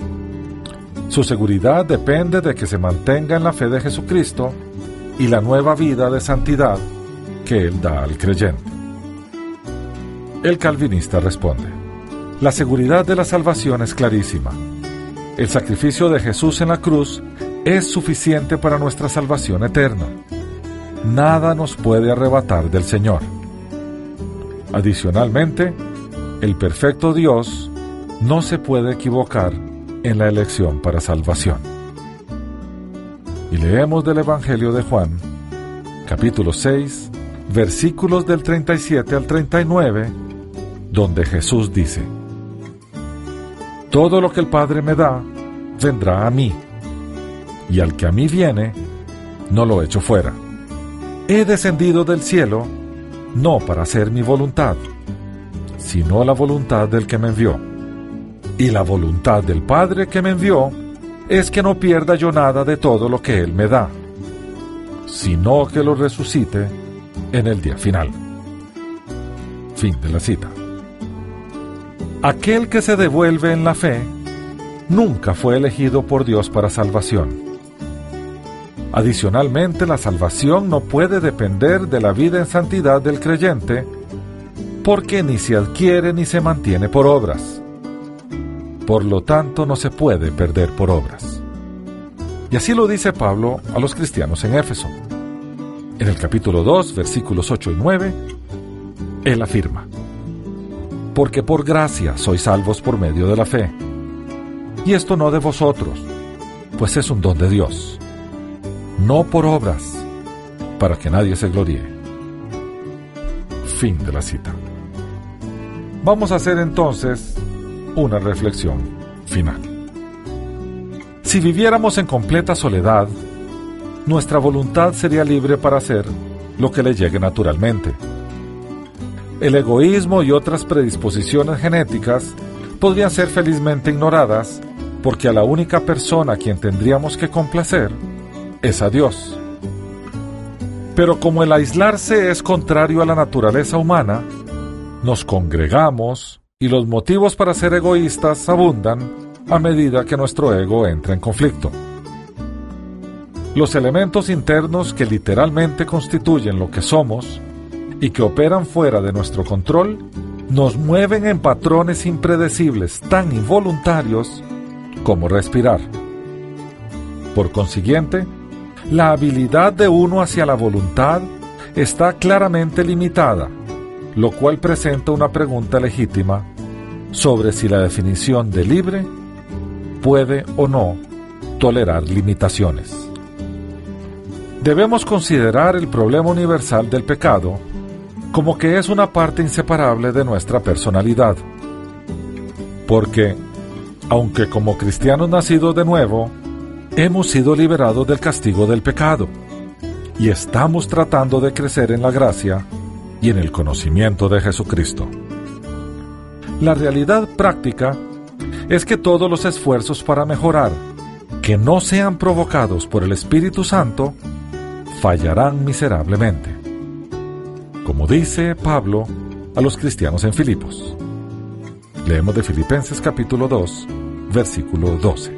Su seguridad depende de que se mantenga en la fe de Jesucristo y la nueva vida de santidad que Él da al creyente. El calvinista responde, la seguridad de la salvación es clarísima. El sacrificio de Jesús en la cruz es suficiente para nuestra salvación eterna. Nada nos puede arrebatar del Señor. Adicionalmente, el perfecto Dios no se puede equivocar en la elección para salvación. Y leemos del Evangelio de Juan, capítulo 6, versículos del 37 al 39, donde Jesús dice, Todo lo que el Padre me da, vendrá a mí, y al que a mí viene, no lo echo fuera. He descendido del cielo, no para hacer mi voluntad, sino la voluntad del que me envió. Y la voluntad del Padre que me envió es que no pierda yo nada de todo lo que Él me da, sino que lo resucite en el día final. Fin de la cita. Aquel que se devuelve en la fe nunca fue elegido por Dios para salvación. Adicionalmente, la salvación no puede depender de la vida en santidad del creyente, porque ni se adquiere ni se mantiene por obras. Por lo tanto, no se puede perder por obras. Y así lo dice Pablo a los cristianos en Éfeso. En el capítulo 2, versículos 8 y 9, él afirma, Porque por gracia sois salvos por medio de la fe. Y esto no de vosotros, pues es un don de Dios no por obras, para que nadie se gloríe. Fin de la cita. Vamos a hacer entonces una reflexión final. Si viviéramos en completa soledad, nuestra voluntad sería libre para hacer lo que le llegue naturalmente. El egoísmo y otras predisposiciones genéticas podrían ser felizmente ignoradas porque a la única persona a quien tendríamos que complacer es a Dios. Pero como el aislarse es contrario a la naturaleza humana, nos congregamos y los motivos para ser egoístas abundan a medida que nuestro ego entra en conflicto. Los elementos internos que literalmente constituyen lo que somos y que operan fuera de nuestro control nos mueven en patrones impredecibles tan involuntarios como respirar. Por consiguiente, la habilidad de uno hacia la voluntad está claramente limitada, lo cual presenta una pregunta legítima sobre si la definición de libre puede o no tolerar limitaciones. Debemos considerar el problema universal del pecado como que es una parte inseparable de nuestra personalidad. Porque, aunque como cristianos nacidos de nuevo, hemos sido liberados del castigo del pecado y estamos tratando de crecer en la gracia y en el conocimiento de Jesucristo. La realidad práctica es que todos los esfuerzos para mejorar, que no sean provocados por el Espíritu Santo, fallarán miserablemente. Como dice Pablo a los cristianos en Filipos. Leemos de Filipenses capítulo 2, versículo 12.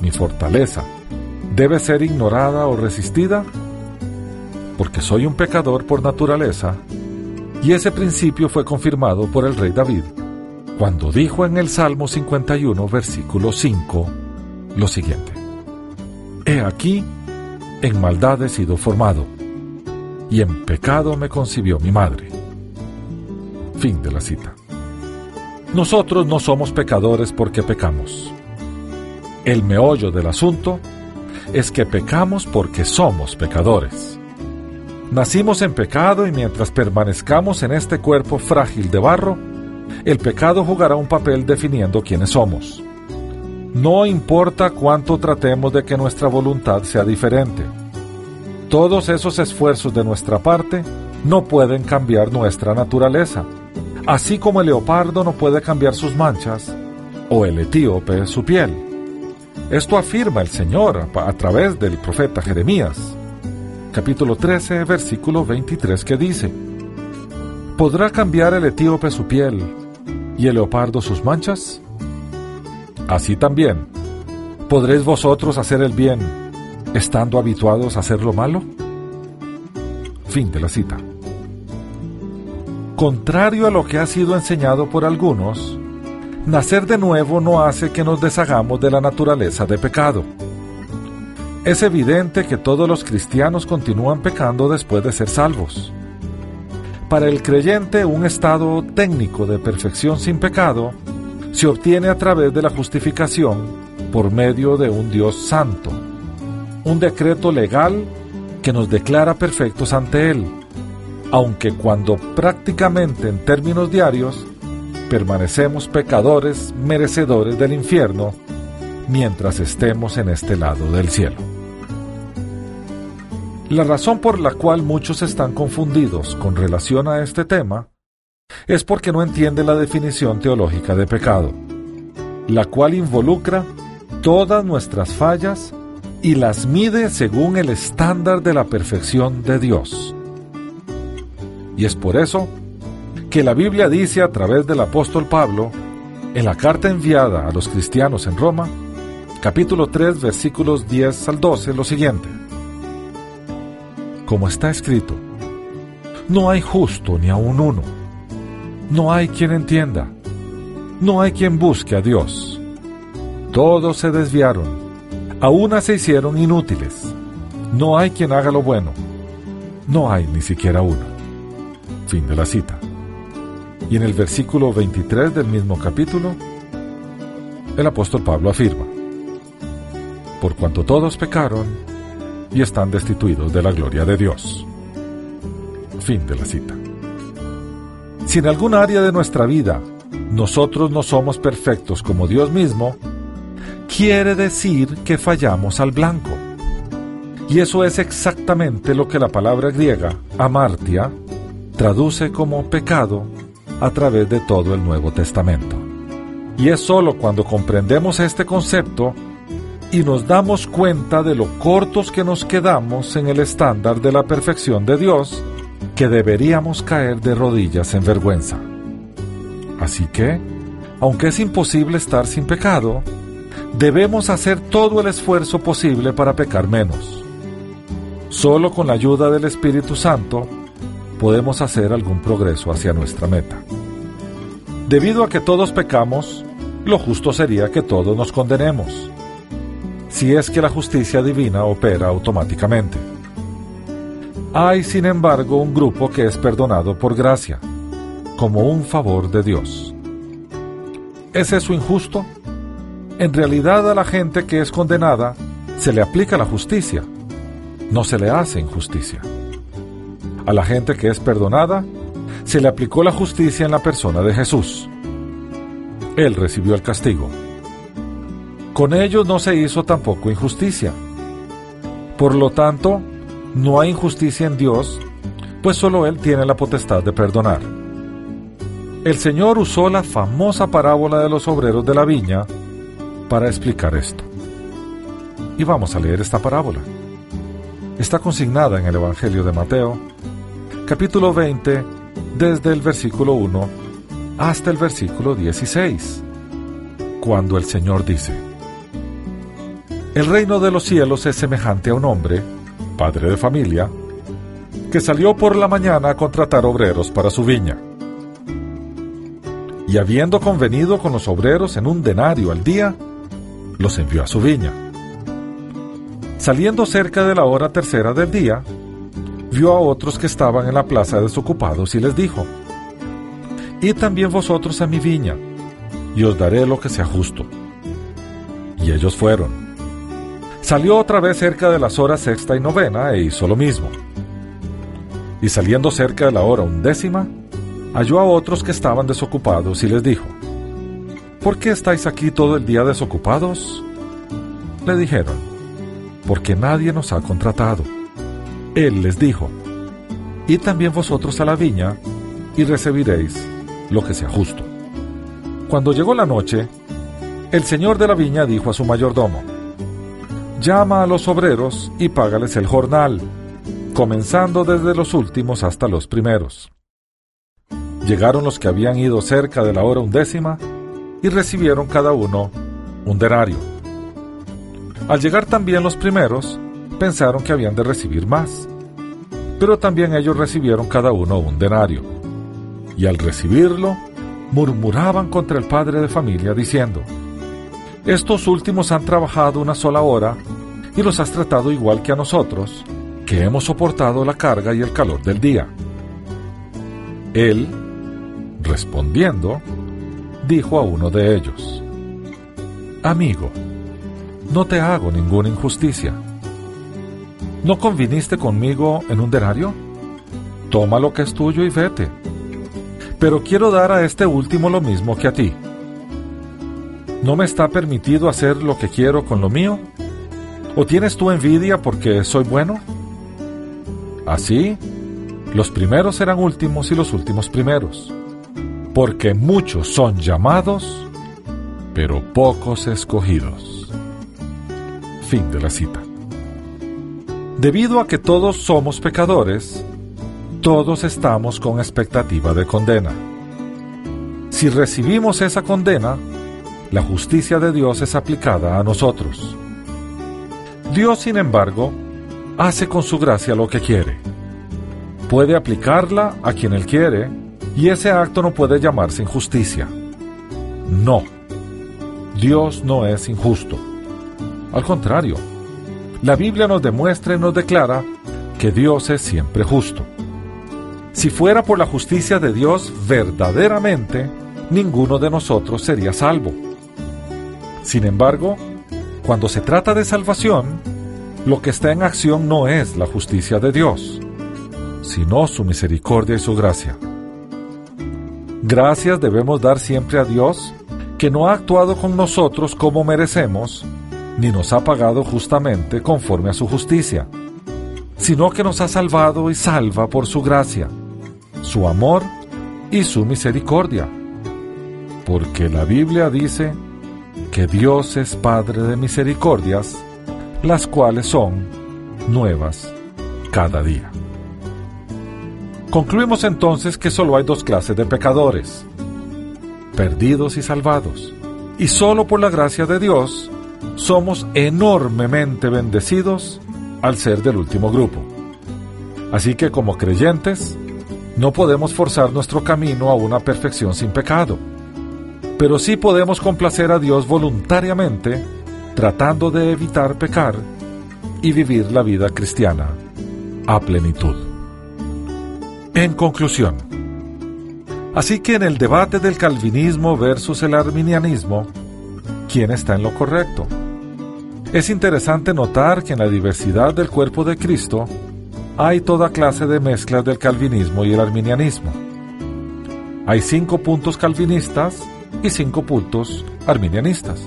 mi fortaleza, debe ser ignorada o resistida? Porque soy un pecador por naturaleza, y ese principio fue confirmado por el rey David cuando dijo en el Salmo 51, versículo 5, lo siguiente. He aquí, en maldad he sido formado, y en pecado me concibió mi madre. Fin de la cita. Nosotros no somos pecadores porque pecamos. El meollo del asunto es que pecamos porque somos pecadores. Nacimos en pecado y mientras permanezcamos en este cuerpo frágil de barro, el pecado jugará un papel definiendo quiénes somos. No importa cuánto tratemos de que nuestra voluntad sea diferente. Todos esos esfuerzos de nuestra parte no pueden cambiar nuestra naturaleza, así como el leopardo no puede cambiar sus manchas o el etíope su piel. Esto afirma el Señor a través del profeta Jeremías, capítulo 13, versículo 23, que dice, ¿Podrá cambiar el etíope su piel y el leopardo sus manchas? Así también, ¿podréis vosotros hacer el bien estando habituados a hacer lo malo? Fin de la cita. Contrario a lo que ha sido enseñado por algunos, nacer de nuevo no hace que nos deshagamos de la naturaleza de pecado. Es evidente que todos los cristianos continúan pecando después de ser salvos. Para el creyente, un estado técnico de perfección sin pecado se obtiene a través de la justificación por medio de un Dios santo, un decreto legal que nos declara perfectos ante Él, aunque cuando prácticamente en términos diarios permanecemos pecadores merecedores del infierno mientras estemos en este lado del cielo. La razón por la cual muchos están confundidos con relación a este tema es porque no entienden la definición teológica de pecado, la cual involucra todas nuestras fallas y las mide según el estándar de la perfección de Dios. Y es por eso que la Biblia dice a través del apóstol Pablo, en la carta enviada a los cristianos en Roma, capítulo 3, versículos 10 al 12, lo siguiente como está escrito, no hay justo ni aun uno, no hay quien entienda, no hay quien busque a Dios. Todos se desviaron, a una se hicieron inútiles, no hay quien haga lo bueno, no hay ni siquiera uno. Fin de la cita. Y en el versículo 23 del mismo capítulo, el apóstol Pablo afirma, por cuanto todos pecaron, y están destituidos de la gloria de Dios. Fin de la cita. Si en algún área de nuestra vida nosotros no somos perfectos como Dios mismo, quiere decir que fallamos al blanco. Y eso es exactamente lo que la palabra griega, amartia, traduce como pecado a través de todo el Nuevo Testamento. Y es sólo cuando comprendemos este concepto y nos damos cuenta de lo cortos que nos quedamos en el estándar de la perfección de Dios, que deberíamos caer de rodillas en vergüenza. Así que, aunque es imposible estar sin pecado, debemos hacer todo el esfuerzo posible para pecar menos. Solo con la ayuda del Espíritu Santo podemos hacer algún progreso hacia nuestra meta. Debido a que todos pecamos, lo justo sería que todos nos condenemos si es que la justicia divina opera automáticamente. Hay, sin embargo, un grupo que es perdonado por gracia, como un favor de Dios. ¿Es eso injusto? En realidad a la gente que es condenada se le aplica la justicia, no se le hace injusticia. A la gente que es perdonada se le aplicó la justicia en la persona de Jesús. Él recibió el castigo con ellos no se hizo tampoco injusticia. Por lo tanto, no hay injusticia en Dios, pues solo Él tiene la potestad de perdonar. El Señor usó la famosa parábola de los obreros de la viña para explicar esto. Y vamos a leer esta parábola. Está consignada en el Evangelio de Mateo, capítulo 20, desde el versículo 1 hasta el versículo 16, cuando el Señor dice, El reino de los cielos es semejante a un hombre, padre de familia, que salió por la mañana a contratar obreros para su viña y habiendo convenido con los obreros en un denario al día, los envió a su viña. Saliendo cerca de la hora tercera del día, vio a otros que estaban en la plaza desocupados y les dijo, Id también vosotros a mi viña, y os daré lo que sea justo. Y ellos fueron. Salió otra vez cerca de las horas sexta y novena e hizo lo mismo. Y saliendo cerca de la hora undécima, halló a otros que estaban desocupados y les dijo, ¿Por qué estáis aquí todo el día desocupados? Le dijeron, porque nadie nos ha contratado. Él les dijo, Id también vosotros a la viña y recibiréis lo que sea justo. Cuando llegó la noche, el señor de la viña dijo a su mayordomo, Llama a los obreros y págales el jornal, comenzando desde los últimos hasta los primeros. Llegaron los que habían ido cerca de la hora undécima y recibieron cada uno un denario. Al llegar también los primeros, pensaron que habían de recibir más, pero también ellos recibieron cada uno un denario. Y al recibirlo, murmuraban contra el padre de familia diciendo, Estos últimos han trabajado una sola hora y los has tratado igual que a nosotros, que hemos soportado la carga y el calor del día. Él, Respondiendo, dijo a uno de ellos, Amigo, no te hago ninguna injusticia. ¿No conviniste conmigo en un denario? Toma lo que es tuyo y vete. Pero quiero dar a este último lo mismo que a ti. ¿No me está permitido hacer lo que quiero con lo mío? ¿O tienes tú envidia porque soy bueno? Así, los primeros serán últimos y los últimos primeros porque muchos son llamados, pero pocos escogidos. Fin de la cita. Debido a que todos somos pecadores, todos estamos con expectativa de condena. Si recibimos esa condena, la justicia de Dios es aplicada a nosotros. Dios, sin embargo, hace con su gracia lo que quiere. Puede aplicarla a quien Él quiere y ese acto no puede llamarse injusticia. No, Dios no es injusto. Al contrario, la Biblia nos demuestra y nos declara que Dios es siempre justo. Si fuera por la justicia de Dios verdaderamente, ninguno de nosotros sería salvo. Sin embargo, cuando se trata de salvación, lo que está en acción no es la justicia de Dios, sino su misericordia y su gracia. Gracias debemos dar siempre a Dios, que no ha actuado con nosotros como merecemos, ni nos ha pagado justamente conforme a su justicia, sino que nos ha salvado y salva por su gracia, su amor y su misericordia. Porque la Biblia dice que Dios es Padre de misericordias, las cuales son nuevas cada día. Concluimos entonces que solo hay dos clases de pecadores, perdidos y salvados. Y solo por la gracia de Dios somos enormemente bendecidos al ser del último grupo. Así que como creyentes, no podemos forzar nuestro camino a una perfección sin pecado, pero sí podemos complacer a Dios voluntariamente tratando de evitar pecar y vivir la vida cristiana a plenitud. En conclusión, así que en el debate del calvinismo versus el arminianismo, ¿quién está en lo correcto? Es interesante notar que en la diversidad del cuerpo de Cristo hay toda clase de mezclas del calvinismo y el arminianismo. Hay cinco puntos calvinistas y cinco puntos arminianistas.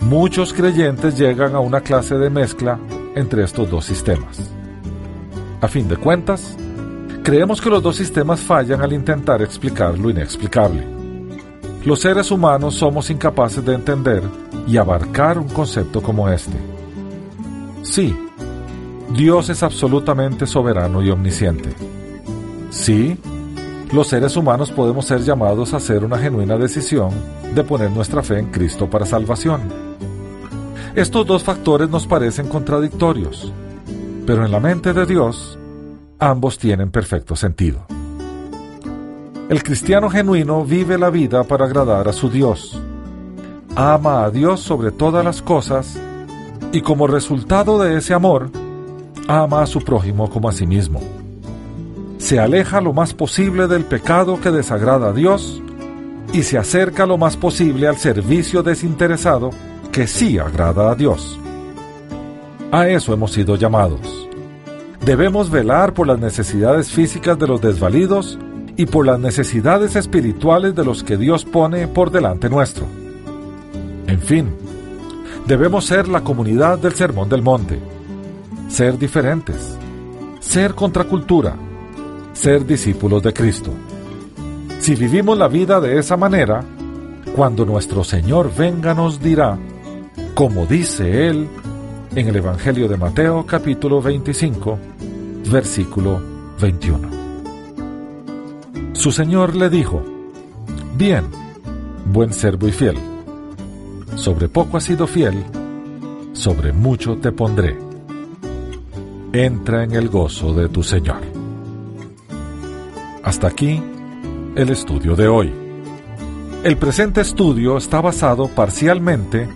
Muchos creyentes llegan a una clase de mezcla entre estos dos sistemas. A fin de cuentas, Creemos que los dos sistemas fallan al intentar explicar lo inexplicable. Los seres humanos somos incapaces de entender y abarcar un concepto como este. Sí, Dios es absolutamente soberano y omnisciente. Sí, los seres humanos podemos ser llamados a hacer una genuina decisión de poner nuestra fe en Cristo para salvación. Estos dos factores nos parecen contradictorios, pero en la mente de Dios ambos tienen perfecto sentido. El cristiano genuino vive la vida para agradar a su Dios. Ama a Dios sobre todas las cosas y como resultado de ese amor, ama a su prójimo como a sí mismo. Se aleja lo más posible del pecado que desagrada a Dios y se acerca lo más posible al servicio desinteresado que sí agrada a Dios. A eso hemos sido llamados. Debemos velar por las necesidades físicas de los desvalidos y por las necesidades espirituales de los que Dios pone por delante nuestro. En fin, debemos ser la comunidad del Sermón del Monte ser diferentes, ser contracultura, ser discípulos de Cristo. Si vivimos la vida de esa manera, cuando nuestro Señor venga nos dirá, como dice Él en el Evangelio de Mateo capítulo 25, versículo 21. Su Señor le dijo, Bien, buen servo y fiel, sobre poco has sido fiel, sobre mucho te pondré entra en el gozo de tu Señor. Hasta aquí el estudio de hoy. El presente estudio está basado parcialmente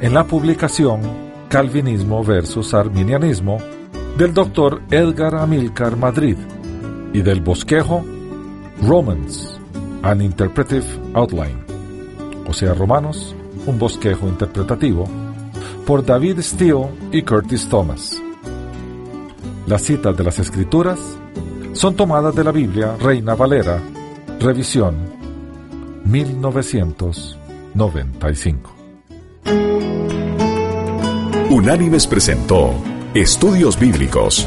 en la publicación Calvinismo versus Arminianismo del Dr. Edgar Amilcar Madrid y del bosquejo Romans, an Interpretive Outline, o sea, Romanos, un bosquejo interpretativo, por David Steele y Curtis Thomas. Las citas de las Escrituras son tomadas de la Biblia Reina Valera, revisión 1995. Unánimes presentó Estudios Bíblicos,